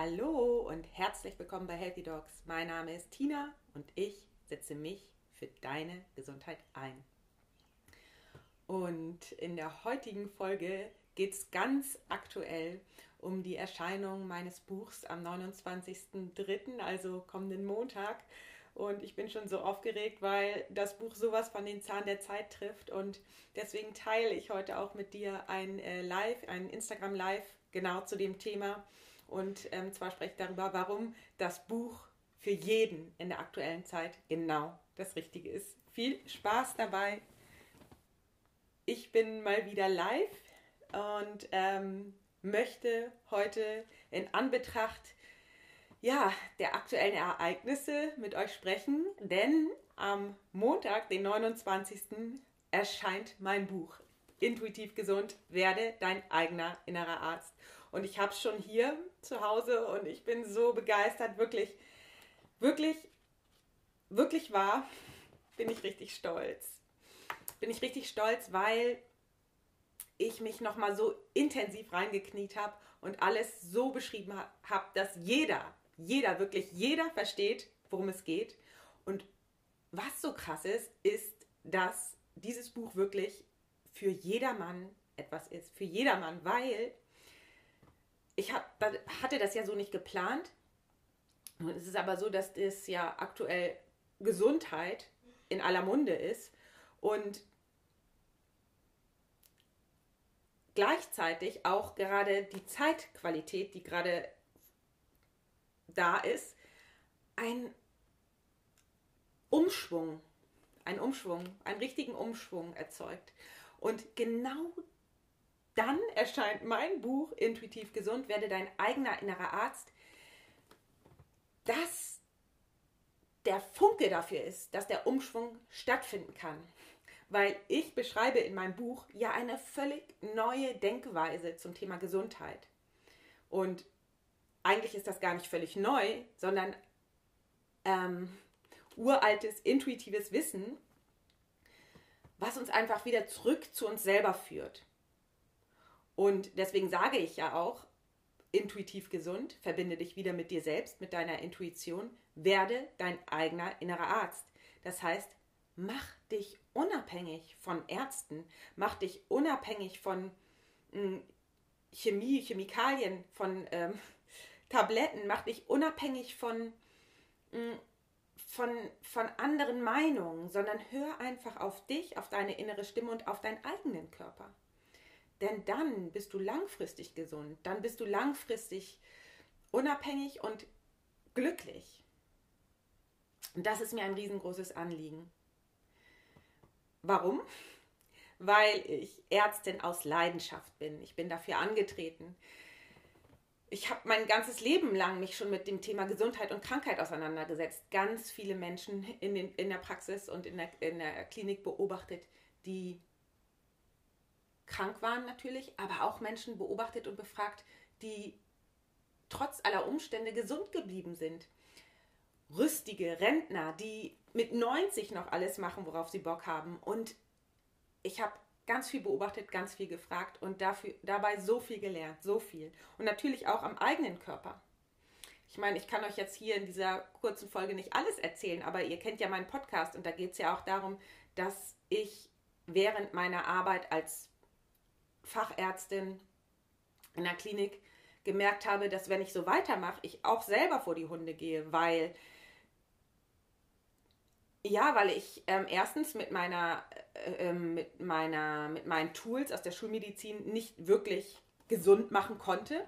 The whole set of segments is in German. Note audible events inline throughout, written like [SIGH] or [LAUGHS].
Hallo und herzlich willkommen bei Healthy Dogs. Mein Name ist Tina und ich setze mich für deine Gesundheit ein. Und in der heutigen Folge geht es ganz aktuell um die Erscheinung meines Buchs am 29.03., also kommenden Montag. Und ich bin schon so aufgeregt, weil das Buch sowas von den Zahn der Zeit trifft. Und deswegen teile ich heute auch mit dir ein äh, Live, ein Instagram Live genau zu dem Thema und ähm, zwar spreche ich darüber, warum das Buch für jeden in der aktuellen Zeit genau das Richtige ist. Viel Spaß dabei. Ich bin mal wieder live und ähm, möchte heute in Anbetracht ja, der aktuellen Ereignisse mit euch sprechen, denn am Montag, den 29. erscheint mein Buch Intuitiv gesund, werde dein eigener innerer Arzt. Und ich habe es schon hier zu Hause und ich bin so begeistert, wirklich, wirklich, wirklich wahr, bin ich richtig stolz. Bin ich richtig stolz, weil ich mich nochmal so intensiv reingekniet habe und alles so beschrieben habe, dass jeder, jeder, wirklich jeder versteht, worum es geht. Und was so krass ist, ist, dass dieses Buch wirklich für jedermann etwas ist. Für jedermann, weil ich hab, hatte das ja so nicht geplant. Es ist aber so, dass das ja aktuell Gesundheit in aller Munde ist und gleichzeitig auch gerade die Zeitqualität, die gerade da ist, ein Umschwung, ein Umschwung, einen richtigen Umschwung erzeugt. Und genau dann erscheint mein Buch Intuitiv gesund, werde dein eigener innerer Arzt, dass der Funke dafür ist, dass der Umschwung stattfinden kann. Weil ich beschreibe in meinem Buch ja eine völlig neue Denkweise zum Thema Gesundheit. Und eigentlich ist das gar nicht völlig neu, sondern ähm, uraltes, intuitives Wissen, was uns einfach wieder zurück zu uns selber führt. Und deswegen sage ich ja auch, intuitiv gesund, verbinde dich wieder mit dir selbst, mit deiner Intuition, werde dein eigener innerer Arzt. Das heißt, mach dich unabhängig von Ärzten, mach dich unabhängig von hm, Chemie, Chemikalien, von ähm, [LAUGHS] Tabletten, mach dich unabhängig von, hm, von, von anderen Meinungen, sondern hör einfach auf dich, auf deine innere Stimme und auf deinen eigenen Körper. Denn dann bist du langfristig gesund, dann bist du langfristig unabhängig und glücklich. Und das ist mir ein riesengroßes Anliegen. Warum? Weil ich Ärztin aus Leidenschaft bin. Ich bin dafür angetreten. Ich habe mein ganzes Leben lang mich schon mit dem Thema Gesundheit und Krankheit auseinandergesetzt. Ganz viele Menschen in, den, in der Praxis und in der, in der Klinik beobachtet, die krank waren natürlich, aber auch Menschen beobachtet und befragt, die trotz aller Umstände gesund geblieben sind. Rüstige Rentner, die mit 90 noch alles machen, worauf sie Bock haben. Und ich habe ganz viel beobachtet, ganz viel gefragt und dafür, dabei so viel gelernt, so viel. Und natürlich auch am eigenen Körper. Ich meine, ich kann euch jetzt hier in dieser kurzen Folge nicht alles erzählen, aber ihr kennt ja meinen Podcast und da geht es ja auch darum, dass ich während meiner Arbeit als Fachärztin in der Klinik gemerkt habe, dass wenn ich so weitermache, ich auch selber vor die Hunde gehe, weil ja, weil ich ähm, erstens mit meiner, äh, ähm, mit meiner, mit meinen Tools aus der Schulmedizin nicht wirklich gesund machen konnte.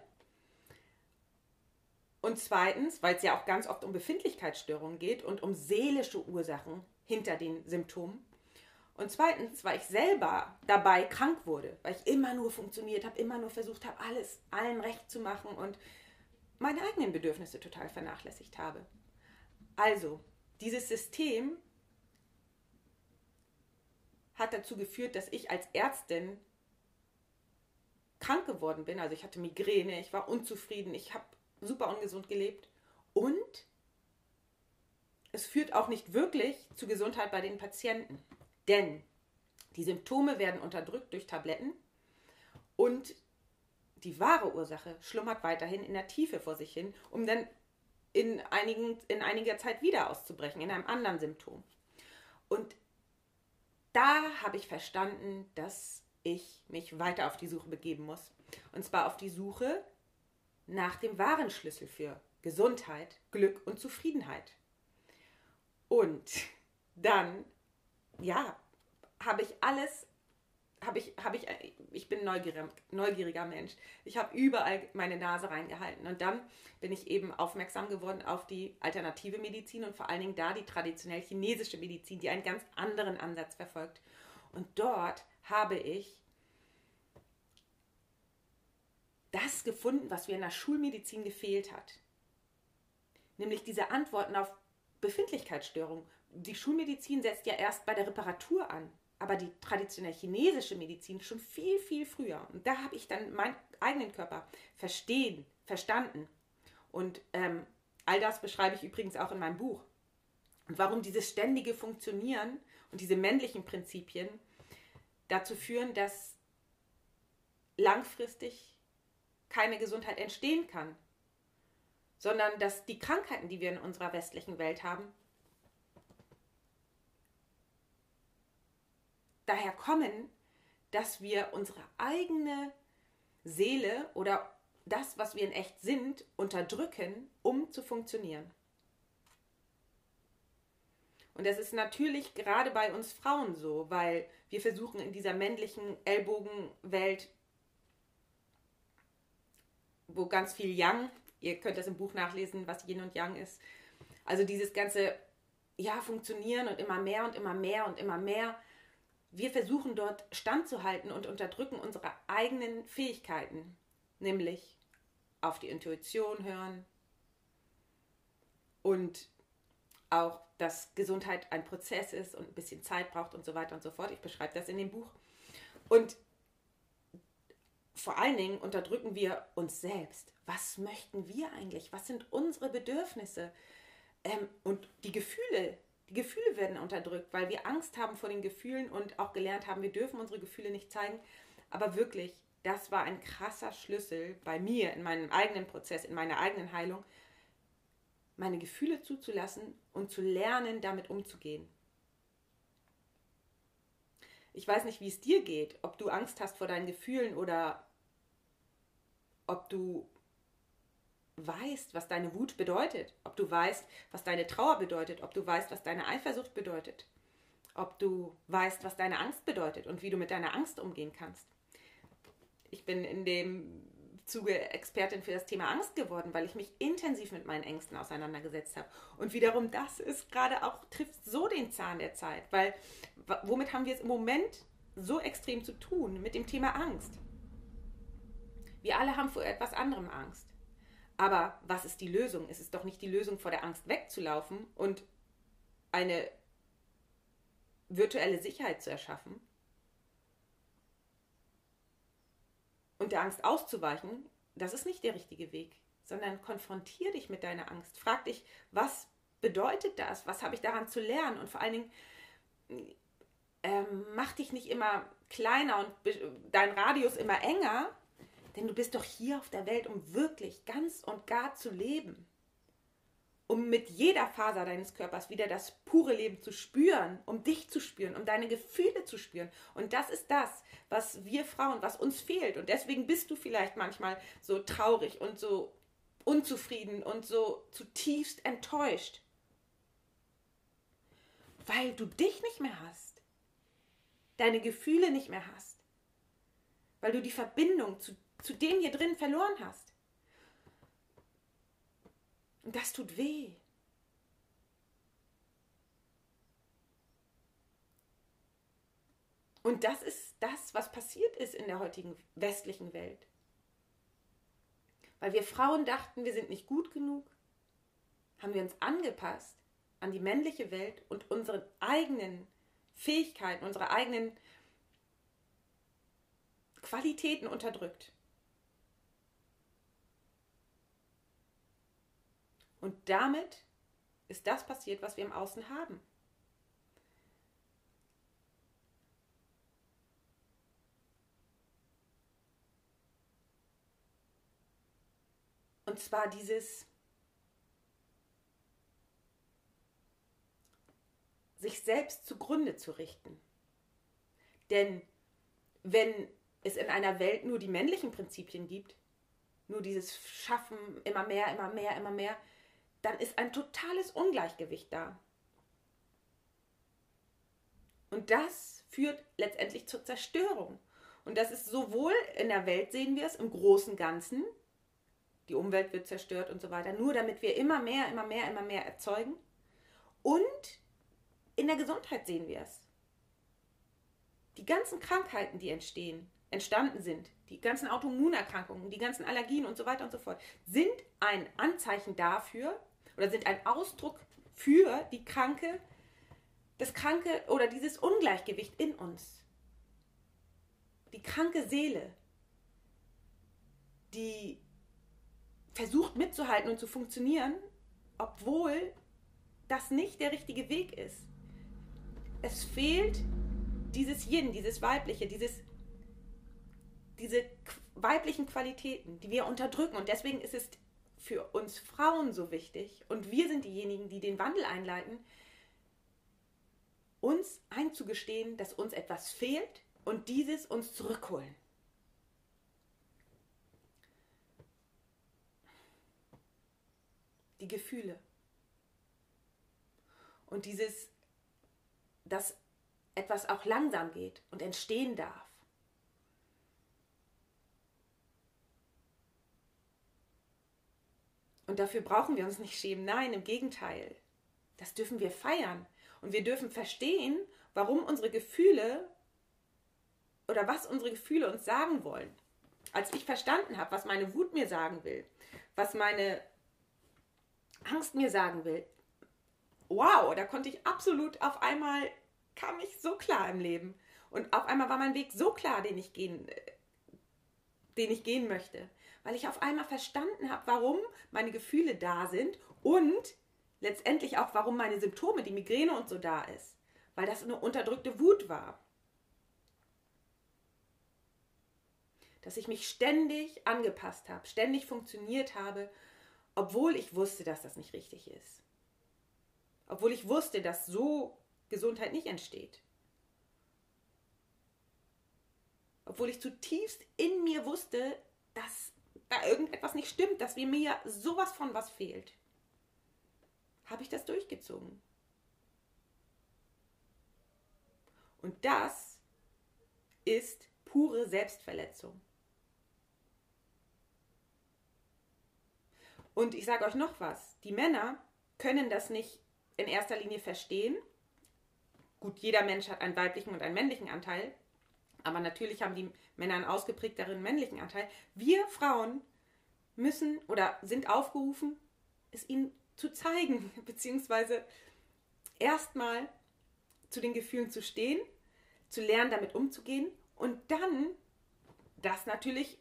Und zweitens, weil es ja auch ganz oft um Befindlichkeitsstörungen geht und um seelische Ursachen hinter den Symptomen. Und zweitens, weil ich selber dabei krank wurde, weil ich immer nur funktioniert habe, immer nur versucht habe, alles allen recht zu machen und meine eigenen Bedürfnisse total vernachlässigt habe. Also, dieses System hat dazu geführt, dass ich als Ärztin krank geworden bin. Also ich hatte Migräne, ich war unzufrieden, ich habe super ungesund gelebt und es führt auch nicht wirklich zu Gesundheit bei den Patienten. Denn die Symptome werden unterdrückt durch Tabletten und die wahre Ursache schlummert weiterhin in der Tiefe vor sich hin, um dann in, einigen, in einiger Zeit wieder auszubrechen, in einem anderen Symptom. Und da habe ich verstanden, dass ich mich weiter auf die Suche begeben muss. Und zwar auf die Suche nach dem wahren Schlüssel für Gesundheit, Glück und Zufriedenheit. Und dann, ja, habe ich alles habe ich, habe ich, ich bin neugieriger, neugieriger Mensch. Ich habe überall meine Nase reingehalten. Und dann bin ich eben aufmerksam geworden auf die alternative Medizin und vor allen Dingen da die traditionell chinesische Medizin, die einen ganz anderen Ansatz verfolgt. Und dort habe ich das gefunden, was mir in der Schulmedizin gefehlt hat. Nämlich diese Antworten auf Befindlichkeitsstörungen. Die Schulmedizin setzt ja erst bei der Reparatur an aber die traditionelle chinesische Medizin schon viel, viel früher. Und da habe ich dann meinen eigenen Körper verstehen, verstanden. Und ähm, all das beschreibe ich übrigens auch in meinem Buch. Und warum dieses ständige Funktionieren und diese männlichen Prinzipien dazu führen, dass langfristig keine Gesundheit entstehen kann, sondern dass die Krankheiten, die wir in unserer westlichen Welt haben, daher kommen, dass wir unsere eigene Seele oder das, was wir in echt sind, unterdrücken, um zu funktionieren. Und das ist natürlich gerade bei uns Frauen so, weil wir versuchen in dieser männlichen Ellbogenwelt, wo ganz viel Yang, ihr könnt das im Buch nachlesen, was Yin und Yang ist, also dieses ganze, ja, funktionieren und immer mehr und immer mehr und immer mehr, wir versuchen dort standzuhalten und unterdrücken unsere eigenen Fähigkeiten, nämlich auf die Intuition hören und auch, dass Gesundheit ein Prozess ist und ein bisschen Zeit braucht und so weiter und so fort. Ich beschreibe das in dem Buch. Und vor allen Dingen unterdrücken wir uns selbst. Was möchten wir eigentlich? Was sind unsere Bedürfnisse? Ähm, und die Gefühle, die Gefühle werden unterdrückt, weil wir Angst haben vor den Gefühlen und auch gelernt haben, wir dürfen unsere Gefühle nicht zeigen. Aber wirklich, das war ein krasser Schlüssel bei mir in meinem eigenen Prozess, in meiner eigenen Heilung, meine Gefühle zuzulassen und zu lernen, damit umzugehen. Ich weiß nicht, wie es dir geht, ob du Angst hast vor deinen Gefühlen oder ob du weißt, was deine Wut bedeutet, ob du weißt, was deine Trauer bedeutet, ob du weißt, was deine Eifersucht bedeutet, ob du weißt, was deine Angst bedeutet und wie du mit deiner Angst umgehen kannst. Ich bin in dem Zuge Expertin für das Thema Angst geworden, weil ich mich intensiv mit meinen Ängsten auseinandergesetzt habe. Und wiederum das ist gerade auch, trifft so den Zahn der Zeit, weil womit haben wir es im Moment so extrem zu tun? Mit dem Thema Angst. Wir alle haben vor etwas anderem Angst. Aber was ist die Lösung? Es ist doch nicht die Lösung, vor der Angst wegzulaufen und eine virtuelle Sicherheit zu erschaffen und der Angst auszuweichen. Das ist nicht der richtige Weg, sondern konfrontier dich mit deiner Angst. Frag dich, was bedeutet das? Was habe ich daran zu lernen? Und vor allen Dingen, ähm, mach dich nicht immer kleiner und dein Radius immer enger, denn du bist doch hier auf der Welt, um wirklich ganz und gar zu leben. Um mit jeder Faser deines Körpers wieder das pure Leben zu spüren, um dich zu spüren, um deine Gefühle zu spüren. Und das ist das, was wir Frauen, was uns fehlt. Und deswegen bist du vielleicht manchmal so traurig und so unzufrieden und so zutiefst enttäuscht. Weil du dich nicht mehr hast. Deine Gefühle nicht mehr hast. Weil du die Verbindung zu zu dem hier drin verloren hast. Und das tut weh. Und das ist das, was passiert ist in der heutigen westlichen Welt. Weil wir Frauen dachten, wir sind nicht gut genug, haben wir uns angepasst an die männliche Welt und unsere eigenen Fähigkeiten, unsere eigenen Qualitäten unterdrückt. Und damit ist das passiert, was wir im Außen haben. Und zwar dieses sich selbst zugrunde zu richten. Denn wenn es in einer Welt nur die männlichen Prinzipien gibt, nur dieses Schaffen, immer mehr, immer mehr, immer mehr, dann ist ein totales Ungleichgewicht da. Und das führt letztendlich zur Zerstörung. Und das ist sowohl in der Welt, sehen wir es, im großen Ganzen, die Umwelt wird zerstört und so weiter, nur damit wir immer mehr, immer mehr, immer mehr erzeugen. Und in der Gesundheit sehen wir es. Die ganzen Krankheiten, die entstehen, entstanden sind, die ganzen Autoimmunerkrankungen, die ganzen Allergien und so weiter und so fort, sind ein Anzeichen dafür oder sind ein Ausdruck für die kranke, das kranke oder dieses Ungleichgewicht in uns. Die kranke Seele, die versucht mitzuhalten und zu funktionieren, obwohl das nicht der richtige Weg ist. Es fehlt dieses Yin, dieses Weibliche, dieses diese weiblichen Qualitäten, die wir unterdrücken. Und deswegen ist es für uns Frauen so wichtig, und wir sind diejenigen, die den Wandel einleiten, uns einzugestehen, dass uns etwas fehlt und dieses uns zurückholen. Die Gefühle. Und dieses, dass etwas auch langsam geht und entstehen darf. Und dafür brauchen wir uns nicht schämen. Nein, im Gegenteil. Das dürfen wir feiern. Und wir dürfen verstehen, warum unsere Gefühle oder was unsere Gefühle uns sagen wollen. Als ich verstanden habe, was meine Wut mir sagen will, was meine Angst mir sagen will, wow, da konnte ich absolut auf einmal, kam ich so klar im Leben. Und auf einmal war mein Weg so klar, den ich gehen, den ich gehen möchte weil ich auf einmal verstanden habe, warum meine Gefühle da sind und letztendlich auch, warum meine Symptome, die Migräne und so da ist, weil das eine unterdrückte Wut war. Dass ich mich ständig angepasst habe, ständig funktioniert habe, obwohl ich wusste, dass das nicht richtig ist. Obwohl ich wusste, dass so Gesundheit nicht entsteht. Obwohl ich zutiefst in mir wusste, dass da irgendetwas nicht stimmt, dass mir sowas von was fehlt, habe ich das durchgezogen. Und das ist pure Selbstverletzung. Und ich sage euch noch was, die Männer können das nicht in erster Linie verstehen. Gut, jeder Mensch hat einen weiblichen und einen männlichen Anteil, aber natürlich haben die Männer einen ausgeprägteren männlichen Anteil. Wir Frauen müssen oder sind aufgerufen, es ihnen zu zeigen, [LAUGHS] beziehungsweise erstmal zu den Gefühlen zu stehen, zu lernen, damit umzugehen und dann das natürlich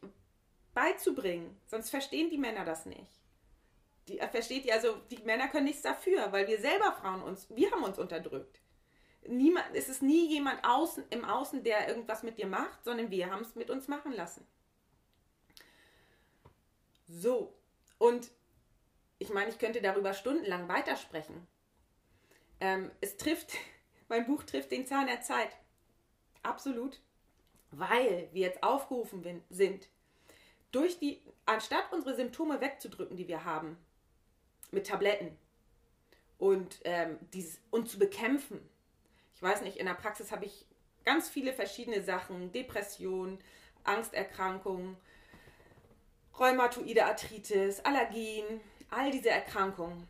beizubringen. Sonst verstehen die Männer das nicht. Die, äh, versteht ihr, also die Männer können nichts dafür, weil wir selber Frauen uns, wir haben uns unterdrückt niemand, es ist nie jemand außen, im Außen, der irgendwas mit dir macht, sondern wir haben es mit uns machen lassen. So, und ich meine, ich könnte darüber stundenlang weitersprechen. Ähm, es trifft, [LAUGHS] mein Buch trifft den Zahn der Zeit. Absolut. Weil wir jetzt aufgerufen sind, durch die, anstatt unsere Symptome wegzudrücken, die wir haben, mit Tabletten und ähm, dieses, und zu bekämpfen, ich weiß nicht, in der Praxis habe ich ganz viele verschiedene Sachen, Depression, Angsterkrankungen, Rheumatoide Arthritis, Allergien, all diese Erkrankungen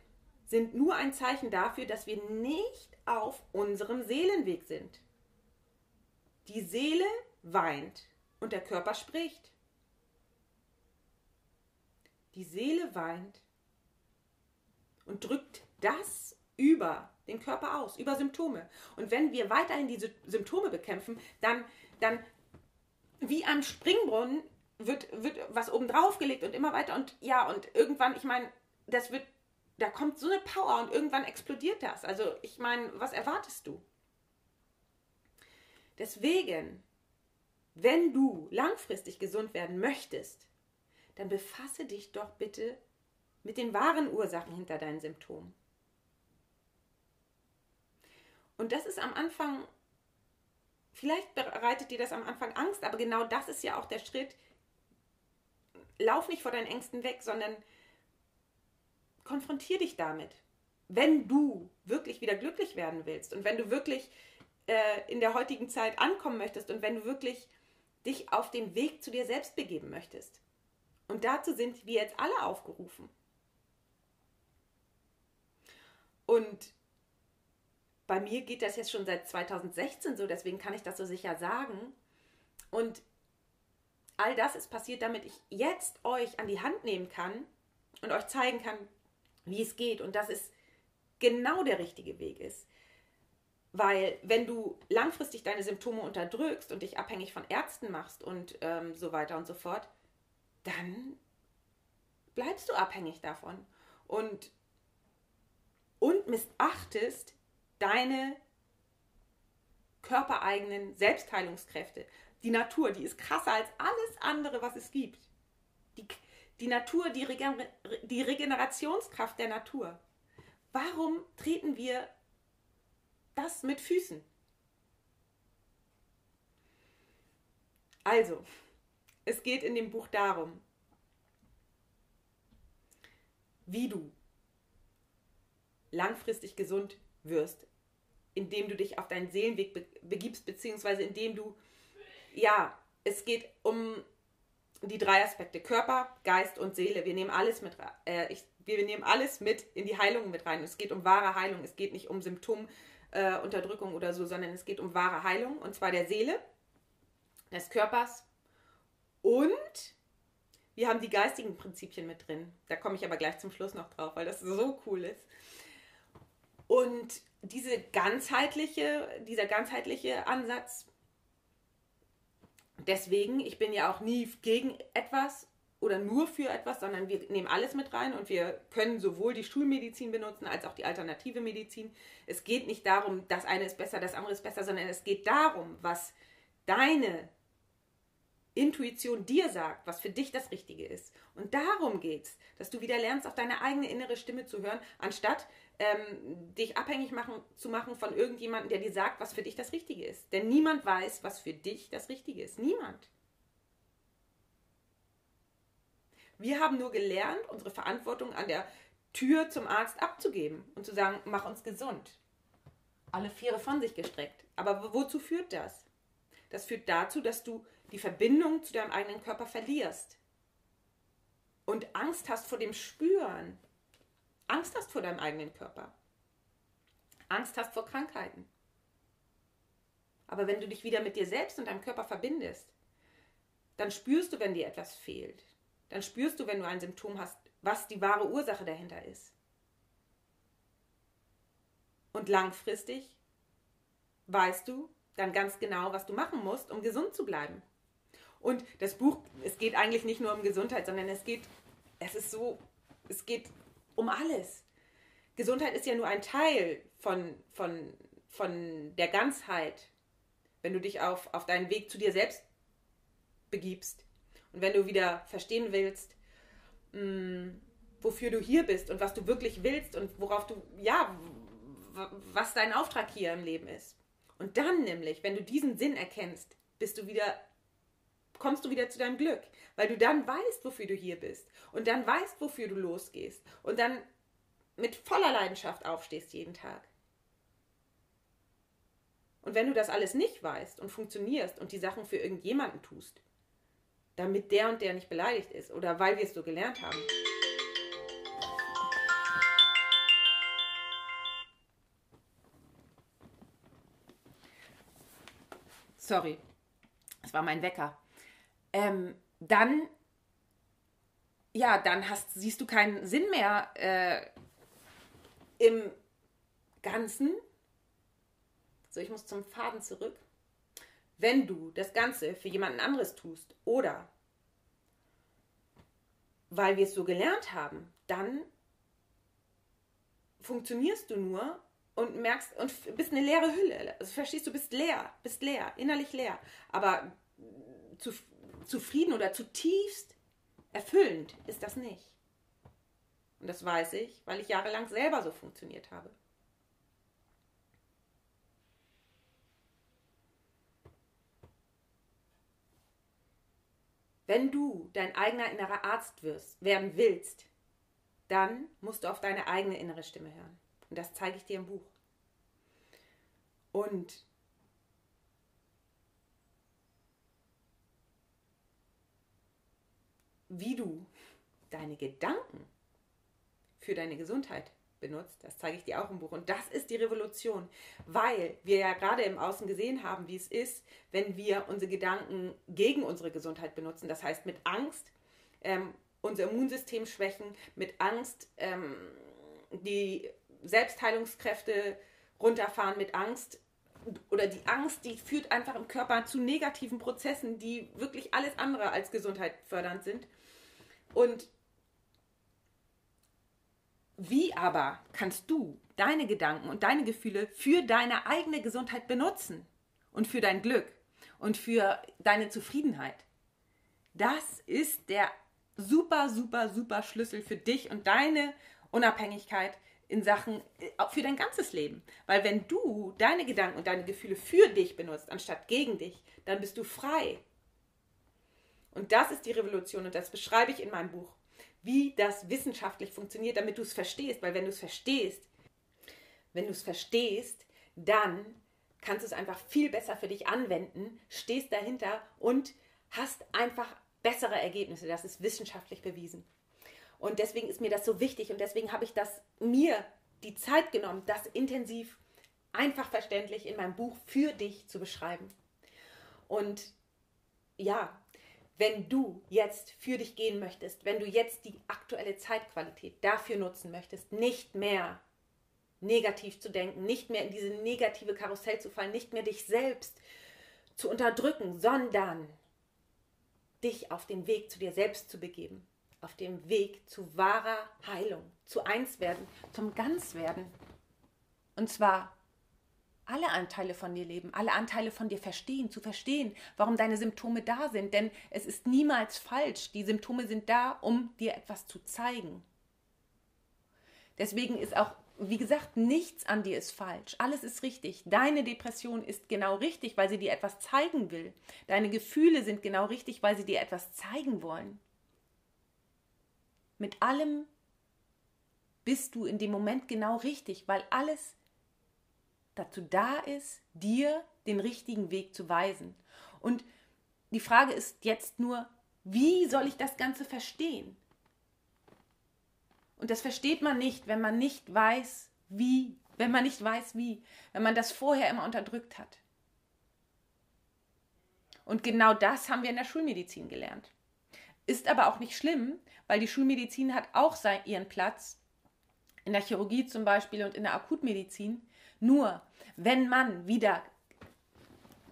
sind nur ein Zeichen dafür, dass wir nicht auf unserem Seelenweg sind. Die Seele weint und der Körper spricht. Die Seele weint und drückt das über den Körper aus, über Symptome. Und wenn wir weiterhin diese Symptome bekämpfen, dann, dann wie am Springbrunnen wird, wird was oben drauf gelegt und immer weiter und ja, und irgendwann, ich meine, das wird, da kommt so eine Power und irgendwann explodiert das. Also ich meine, was erwartest du? Deswegen, wenn du langfristig gesund werden möchtest, dann befasse dich doch bitte mit den wahren Ursachen hinter deinen Symptomen. Und das ist am Anfang, vielleicht bereitet dir das am Anfang Angst, aber genau das ist ja auch der Schritt. Lauf nicht vor deinen Ängsten weg, sondern konfrontier dich damit. Wenn du wirklich wieder glücklich werden willst und wenn du wirklich äh, in der heutigen Zeit ankommen möchtest und wenn du wirklich dich auf den Weg zu dir selbst begeben möchtest. Und dazu sind wir jetzt alle aufgerufen. Und bei mir geht das jetzt schon seit 2016 so, deswegen kann ich das so sicher sagen. Und all das ist passiert, damit ich jetzt euch an die Hand nehmen kann und euch zeigen kann, wie es geht und dass es genau der richtige Weg ist. Weil wenn du langfristig deine Symptome unterdrückst und dich abhängig von Ärzten machst und ähm, so weiter und so fort, dann bleibst du abhängig davon und, und missachtest deine körpereigenen Selbstheilungskräfte. Die Natur, die ist krasser als alles andere, was es gibt. Die, die Natur, die, Regen die Regenerationskraft der Natur. Warum treten wir das mit Füßen? Also, es geht in dem Buch darum, wie du langfristig gesund wirst indem du dich auf deinen Seelenweg be begibst, beziehungsweise indem du, ja, es geht um die drei Aspekte, Körper, Geist und Seele. Wir nehmen alles mit, äh, ich, wir nehmen alles mit in die Heilung mit rein. Es geht um wahre Heilung, es geht nicht um Symptomunterdrückung äh, oder so, sondern es geht um wahre Heilung, und zwar der Seele, des Körpers und wir haben die geistigen Prinzipien mit drin. Da komme ich aber gleich zum Schluss noch drauf, weil das so cool ist. Und diese ganzheitliche, dieser ganzheitliche Ansatz, deswegen, ich bin ja auch nie gegen etwas oder nur für etwas, sondern wir nehmen alles mit rein und wir können sowohl die Schulmedizin benutzen als auch die alternative Medizin. Es geht nicht darum, das eine ist besser, das andere ist besser, sondern es geht darum, was deine Intuition dir sagt, was für dich das Richtige ist. Und darum geht es, dass du wieder lernst, auf deine eigene innere Stimme zu hören, anstatt ähm, dich abhängig machen, zu machen von irgendjemandem, der dir sagt, was für dich das Richtige ist. Denn niemand weiß, was für dich das Richtige ist. Niemand. Wir haben nur gelernt, unsere Verantwortung an der Tür zum Arzt abzugeben und zu sagen, mach uns gesund. Alle Viere von sich gestreckt. Aber wozu führt das? Das führt dazu, dass du die Verbindung zu deinem eigenen Körper verlierst und Angst hast vor dem Spüren, Angst hast vor deinem eigenen Körper. Angst hast vor Krankheiten. Aber wenn du dich wieder mit dir selbst und deinem Körper verbindest, dann spürst du, wenn dir etwas fehlt. Dann spürst du, wenn du ein Symptom hast, was die wahre Ursache dahinter ist. Und langfristig weißt du dann ganz genau, was du machen musst, um gesund zu bleiben. Und das Buch, es geht eigentlich nicht nur um Gesundheit, sondern es geht, es ist so, es geht um alles. Gesundheit ist ja nur ein Teil von, von, von der Ganzheit, wenn du dich auf, auf deinen Weg zu dir selbst begibst. Und wenn du wieder verstehen willst, mh, mm, wofür du hier bist und was du wirklich willst und worauf du, ja, was dein Auftrag hier im Leben ist. Und dann nämlich, wenn du diesen Sinn erkennst, bist du wieder, kommst du wieder zu deinem Glück weil du dann weißt, wofür du hier bist und dann weißt, wofür du losgehst und dann mit voller Leidenschaft aufstehst jeden Tag. Und wenn du das alles nicht weißt und funktionierst und die Sachen für irgendjemanden tust, damit der und der nicht beleidigt ist oder weil wir es so gelernt haben. Sorry, es war mein Wecker. Ähm, dann, ja, dann hast, siehst du keinen Sinn mehr äh, im Ganzen. So, ich muss zum Faden zurück. Wenn du das Ganze für jemanden anderes tust oder weil wir es so gelernt haben, dann funktionierst du nur und merkst und bist eine leere Hülle. Also verstehst du, bist leer, bist leer, innerlich leer. Aber zu, zufrieden oder zutiefst erfüllend ist das nicht. Und das weiß ich, weil ich jahrelang selber so funktioniert habe. Wenn du dein eigener innerer Arzt wirst, werden willst, dann musst du auf deine eigene innere Stimme hören. Und das zeige ich dir im Buch. Und wie du deine Gedanken für deine Gesundheit benutzt. Das zeige ich dir auch im Buch. Und das ist die Revolution, weil wir ja gerade im Außen gesehen haben, wie es ist, wenn wir unsere Gedanken gegen unsere Gesundheit benutzen. Das heißt, mit Angst ähm, unser Immunsystem schwächen, mit Angst ähm, die Selbstheilungskräfte runterfahren, mit Angst oder die Angst, die führt einfach im Körper zu negativen Prozessen, die wirklich alles andere als gesundheitsfördernd sind. Und wie aber kannst du deine Gedanken und deine Gefühle für deine eigene Gesundheit benutzen und für dein Glück und für deine Zufriedenheit? Das ist der super, super, super Schlüssel für dich und deine Unabhängigkeit in Sachen, auch für dein ganzes Leben. Weil wenn du deine Gedanken und deine Gefühle für dich benutzt, anstatt gegen dich, dann bist du frei. Und das ist die Revolution und das beschreibe ich in meinem Buch wie das wissenschaftlich funktioniert, damit du es verstehst. Weil wenn du es verstehst, wenn du es verstehst, dann kannst du es einfach viel besser für dich anwenden, stehst dahinter und hast einfach bessere Ergebnisse. Das ist wissenschaftlich bewiesen. Und deswegen ist mir das so wichtig und deswegen habe ich das mir die Zeit genommen, das intensiv, einfach verständlich in meinem Buch für dich zu beschreiben. Und ja, wenn du jetzt für dich gehen möchtest, wenn du jetzt die aktuelle Zeitqualität dafür nutzen möchtest, nicht mehr negativ zu denken, nicht mehr in diese negative Karussell zu fallen, nicht mehr dich selbst zu unterdrücken, sondern dich auf den Weg zu dir selbst zu begeben, auf dem Weg zu wahrer Heilung, zu Einswerden, zum Ganzwerden. Und zwar alle Anteile von dir leben, alle Anteile von dir verstehen, zu verstehen, warum deine Symptome da sind. Denn es ist niemals falsch. Die Symptome sind da, um dir etwas zu zeigen. Deswegen ist auch, wie gesagt, nichts an dir ist falsch. Alles ist richtig. Deine Depression ist genau richtig, weil sie dir etwas zeigen will. Deine Gefühle sind genau richtig, weil sie dir etwas zeigen wollen. Mit allem bist du in dem Moment genau richtig, weil alles dazu da ist, dir den richtigen Weg zu weisen. Und die Frage ist jetzt nur, wie soll ich das Ganze verstehen? Und das versteht man nicht, wenn man nicht weiß, wie, wenn man nicht weiß, wie, wenn man das vorher immer unterdrückt hat. Und genau das haben wir in der Schulmedizin gelernt. Ist aber auch nicht schlimm, weil die Schulmedizin hat auch ihren Platz, in der Chirurgie zum Beispiel und in der Akutmedizin. Nur wenn man wieder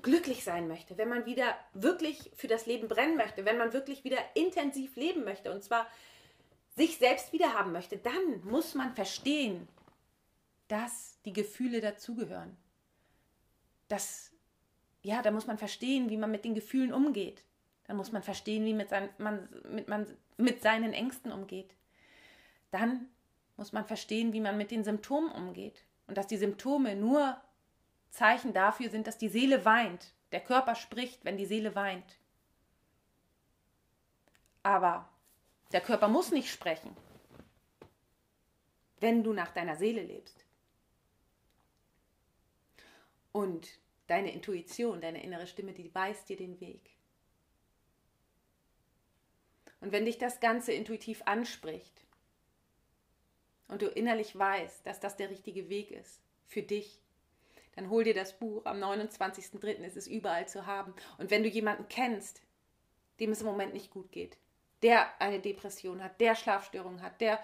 glücklich sein möchte, wenn man wieder wirklich für das Leben brennen möchte, wenn man wirklich wieder intensiv leben möchte und zwar sich selbst wiederhaben möchte, dann muss man verstehen, dass die Gefühle dazugehören. Das, ja, da muss man verstehen, wie man mit den Gefühlen umgeht. Dann muss man verstehen, wie mit sein, man, mit, man mit seinen Ängsten umgeht. Dann muss man verstehen, wie man mit den Symptomen umgeht und dass die Symptome nur Zeichen dafür sind, dass die Seele weint. Der Körper spricht, wenn die Seele weint. Aber der Körper muss nicht sprechen, wenn du nach deiner Seele lebst. Und deine Intuition, deine innere Stimme, die weist dir den Weg. Und wenn dich das Ganze intuitiv anspricht, und du innerlich weißt, dass das der richtige Weg ist für dich, dann hol dir das Buch. Am 29.03. ist es überall zu haben. Und wenn du jemanden kennst, dem es im Moment nicht gut geht, der eine Depression hat, der Schlafstörungen hat, der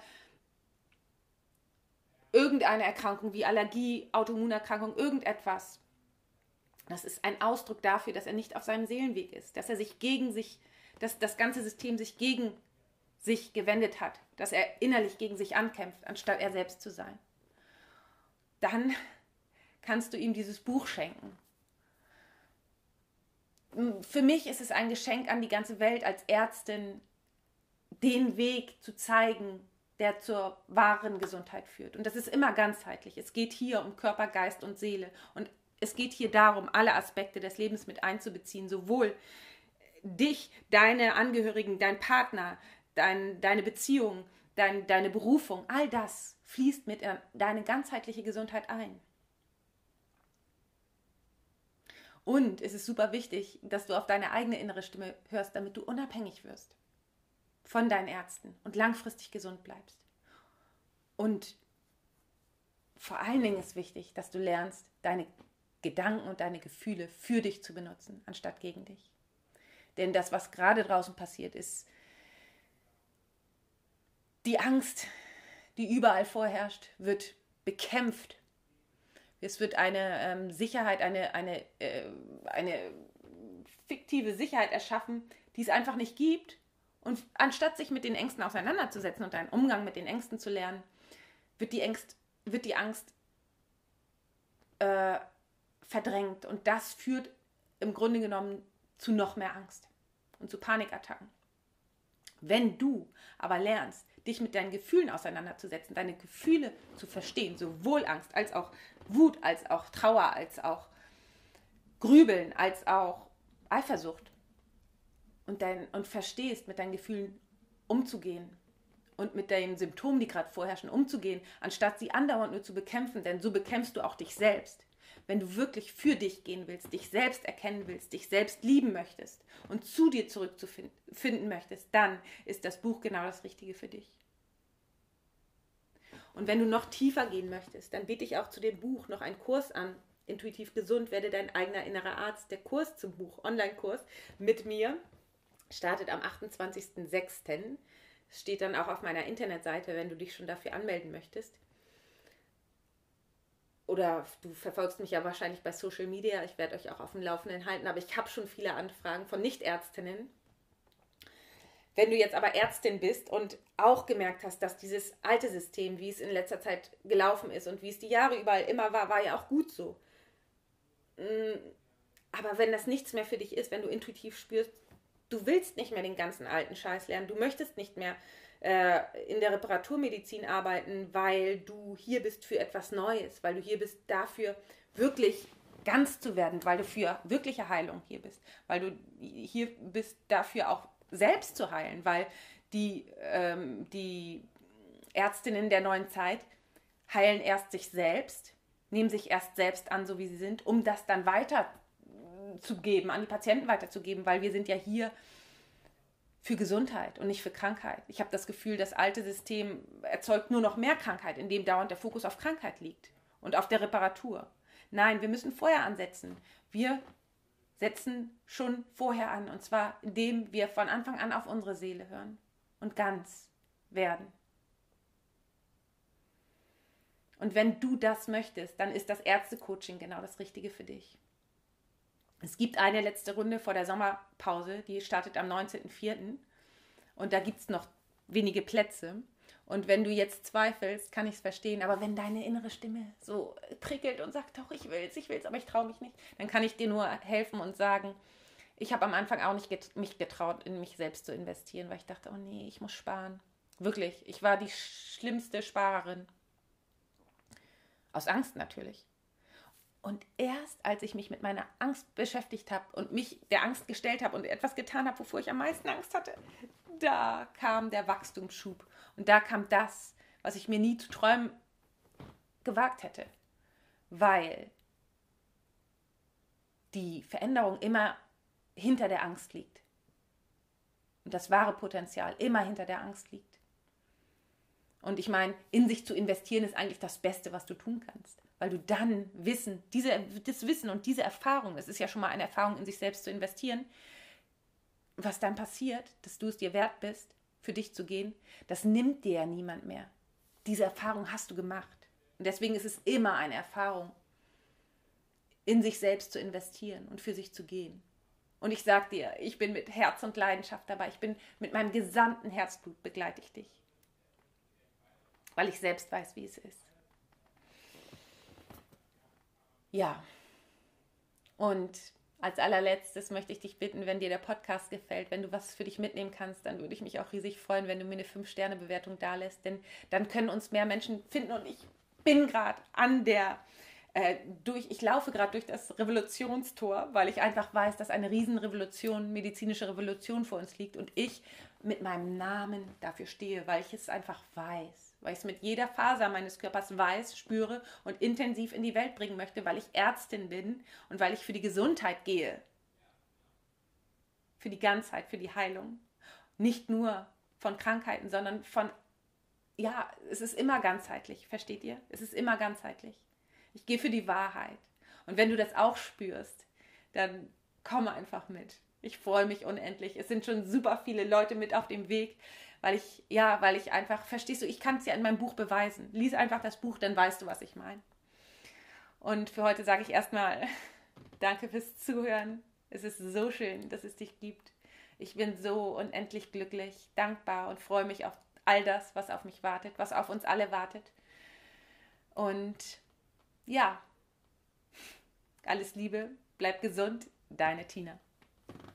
irgendeine Erkrankung wie Allergie, Autoimmunerkrankung, irgendetwas. Das ist ein Ausdruck dafür, dass er nicht auf seinem Seelenweg ist, dass er sich gegen sich, dass das ganze System sich gegen sich gewendet hat, dass er innerlich gegen sich ankämpft, anstatt er selbst zu sein, dann kannst du ihm dieses Buch schenken. Für mich ist es ein Geschenk an die ganze Welt als Ärztin, den Weg zu zeigen, der zur wahren Gesundheit führt. Und das ist immer ganzheitlich. Es geht hier um Körper, Geist und Seele. Und es geht hier darum, alle Aspekte des Lebens mit einzubeziehen, sowohl dich, deine Angehörigen, dein Partner, dein, deine Beziehung, dein, deine Berufung, all das fließt mit in deine ganzheitliche Gesundheit ein. Und es ist super wichtig, dass du auf deine eigene innere Stimme hörst, damit du unabhängig wirst von deinen Ärzten und langfristig gesund bleibst. Und vor allen Dingen ist wichtig, dass du lernst, deine Gedanken und deine Gefühle für dich zu benutzen, anstatt gegen dich. Denn das, was gerade draußen passiert, ist die Angst, die überall vorherrscht, wird bekämpft. Es wird eine ähm, Sicherheit, eine, eine, äh, eine fiktive Sicherheit erschaffen, die es einfach nicht gibt. Und anstatt sich mit den Ängsten auseinanderzusetzen und einen Umgang mit den Ängsten zu lernen, wird die, Ängst, wird die Angst äh, verdrängt. Und das führt im Grunde genommen zu noch mehr Angst und zu Panikattacken. Wenn du aber lernst, dich mit deinen Gefühlen auseinanderzusetzen, deine Gefühle zu verstehen, sowohl Angst als auch Wut, als auch Trauer, als auch Grübeln, als auch Eifersucht. Und, dein, und verstehst, mit deinen Gefühlen umzugehen und mit den Symptomen, die gerade vorherrschen, umzugehen, anstatt sie andauernd nur zu bekämpfen, denn so bekämpfst du auch dich selbst wenn du wirklich für dich gehen willst, dich selbst erkennen willst, dich selbst lieben möchtest und zu dir zurückzufinden möchtest, dann ist das Buch genau das Richtige für dich. Und wenn du noch tiefer gehen möchtest, dann biete ich auch zu dem Buch noch einen Kurs an. Intuitiv gesund, werde dein eigener innerer Arzt. Der Kurs zum Buch, Online-Kurs mit mir, startet am 28.06. Steht dann auch auf meiner Internetseite, wenn du dich schon dafür anmelden möchtest oder du verfolgst mich ja wahrscheinlich bei Social Media, ich werde euch auch auf dem Laufenden halten, aber ich habe schon viele Anfragen von Nichtärztinnen. Wenn du jetzt aber Ärztin bist und auch gemerkt hast, dass dieses alte System, wie es in letzter Zeit gelaufen ist und wie es die Jahre überall immer war, war ja auch gut so. Mm, aber wenn das nichts mehr für dich ist, wenn du intuitiv spürst, du willst nicht mehr den ganzen alten Scheiß lernen, du möchtest nicht mehr äh, in der Reparaturmedizin arbeiten, weil du hier bist für etwas Neues, weil du hier bist dafür wirklich ganz zu werden, weil du für wirkliche Heilung hier bist, weil du hier bist dafür auch selbst zu heilen, weil die, ähm, die Ärztinnen der neuen Zeit heilen erst sich selbst, nehmen sich erst selbst an, so wie sie sind, um das dann weiterzugeben, an die Patienten weiterzugeben, weil wir sind ja hier für Gesundheit und nicht für Krankheit. Ich habe das Gefühl, das alte System erzeugt nur noch mehr Krankheit, indem dauernd der Fokus auf Krankheit liegt und auf der Reparatur. Nein, wir müssen vorher ansetzen. Wir setzen schon vorher an und zwar indem wir von Anfang an auf unsere Seele hören und ganz werden. Und wenn du das möchtest, dann ist das Ärztecoaching genau das Richtige für dich. Es gibt eine letzte Runde vor der Sommerpause, die startet am 19.04. Und da gibt es noch wenige Plätze. Und wenn du jetzt zweifelst, kann ich es verstehen. Aber wenn deine innere Stimme so prickelt und sagt, doch, ich will es, ich will es, aber ich traue mich nicht, dann kann ich dir nur helfen und sagen, ich habe am Anfang auch nicht get mich getraut, in mich selbst zu investieren, weil ich dachte, oh nee, ich muss sparen. Wirklich, ich war die schlimmste Sparerin. Aus Angst natürlich. Und erst als ich mich mit meiner Angst beschäftigt habe und mich der Angst gestellt habe und etwas getan habe, wovor ich am meisten Angst hatte, da kam der Wachstumsschub. Und da kam das, was ich mir nie zu träumen gewagt hätte. Weil die Veränderung immer hinter der Angst liegt. Und das wahre Potenzial immer hinter der Angst liegt. Und ich meine, in sich zu investieren ist eigentlich das Beste, was du tun kannst weil du dann Wissen, diese, das Wissen und diese Erfahrung, das ist ja schon mal eine Erfahrung, in sich selbst zu investieren, was dann passiert, dass du es dir wert bist, für dich zu gehen, das nimmt dir ja niemand mehr. Diese Erfahrung hast du gemacht. Und deswegen ist es immer eine Erfahrung, in sich selbst zu investieren und für sich zu gehen. Und ich sage dir, ich bin mit Herz und Leidenschaft dabei. Ich bin mit meinem gesamten Herzblut begleite ich dich. Weil ich selbst weiß, wie es ist. Ja. Und als allerletztes möchte ich dich bitten, wenn dir der Podcast gefällt, wenn du was für dich mitnehmen kannst, dann würde ich mich auch riesig freuen, wenn du mir eine 5-Sterne-Bewertung da lässt, denn dann können uns mehr Menschen finden und ich bin gerade an der äh, durch, ich laufe gerade durch das Revolutionstor, weil ich einfach weiß, dass eine Riesenrevolution, medizinische Revolution vor uns liegt und ich mit meinem Namen dafür stehe, weil ich es einfach weiß, weil ich es mit jeder Faser meines Körpers weiß, spüre und intensiv in die Welt bringen möchte, weil ich Ärztin bin und weil ich für die Gesundheit gehe, für die Ganzheit, für die Heilung, nicht nur von Krankheiten, sondern von, ja, es ist immer ganzheitlich, versteht ihr? Es ist immer ganzheitlich. Ich gehe für die Wahrheit. Und wenn du das auch spürst, dann komm einfach mit. Ich freue mich unendlich. Es sind schon super viele Leute mit auf dem Weg, weil ich, ja, weil ich einfach, verstehst du, ich kann es ja in meinem Buch beweisen. Lies einfach das Buch, dann weißt du, was ich meine. Und für heute sage ich erstmal [LAUGHS] danke fürs Zuhören. Es ist so schön, dass es dich gibt. Ich bin so unendlich glücklich, dankbar und freue mich auf all das, was auf mich wartet, was auf uns alle wartet. Und ja, alles Liebe, bleib gesund, deine Tina.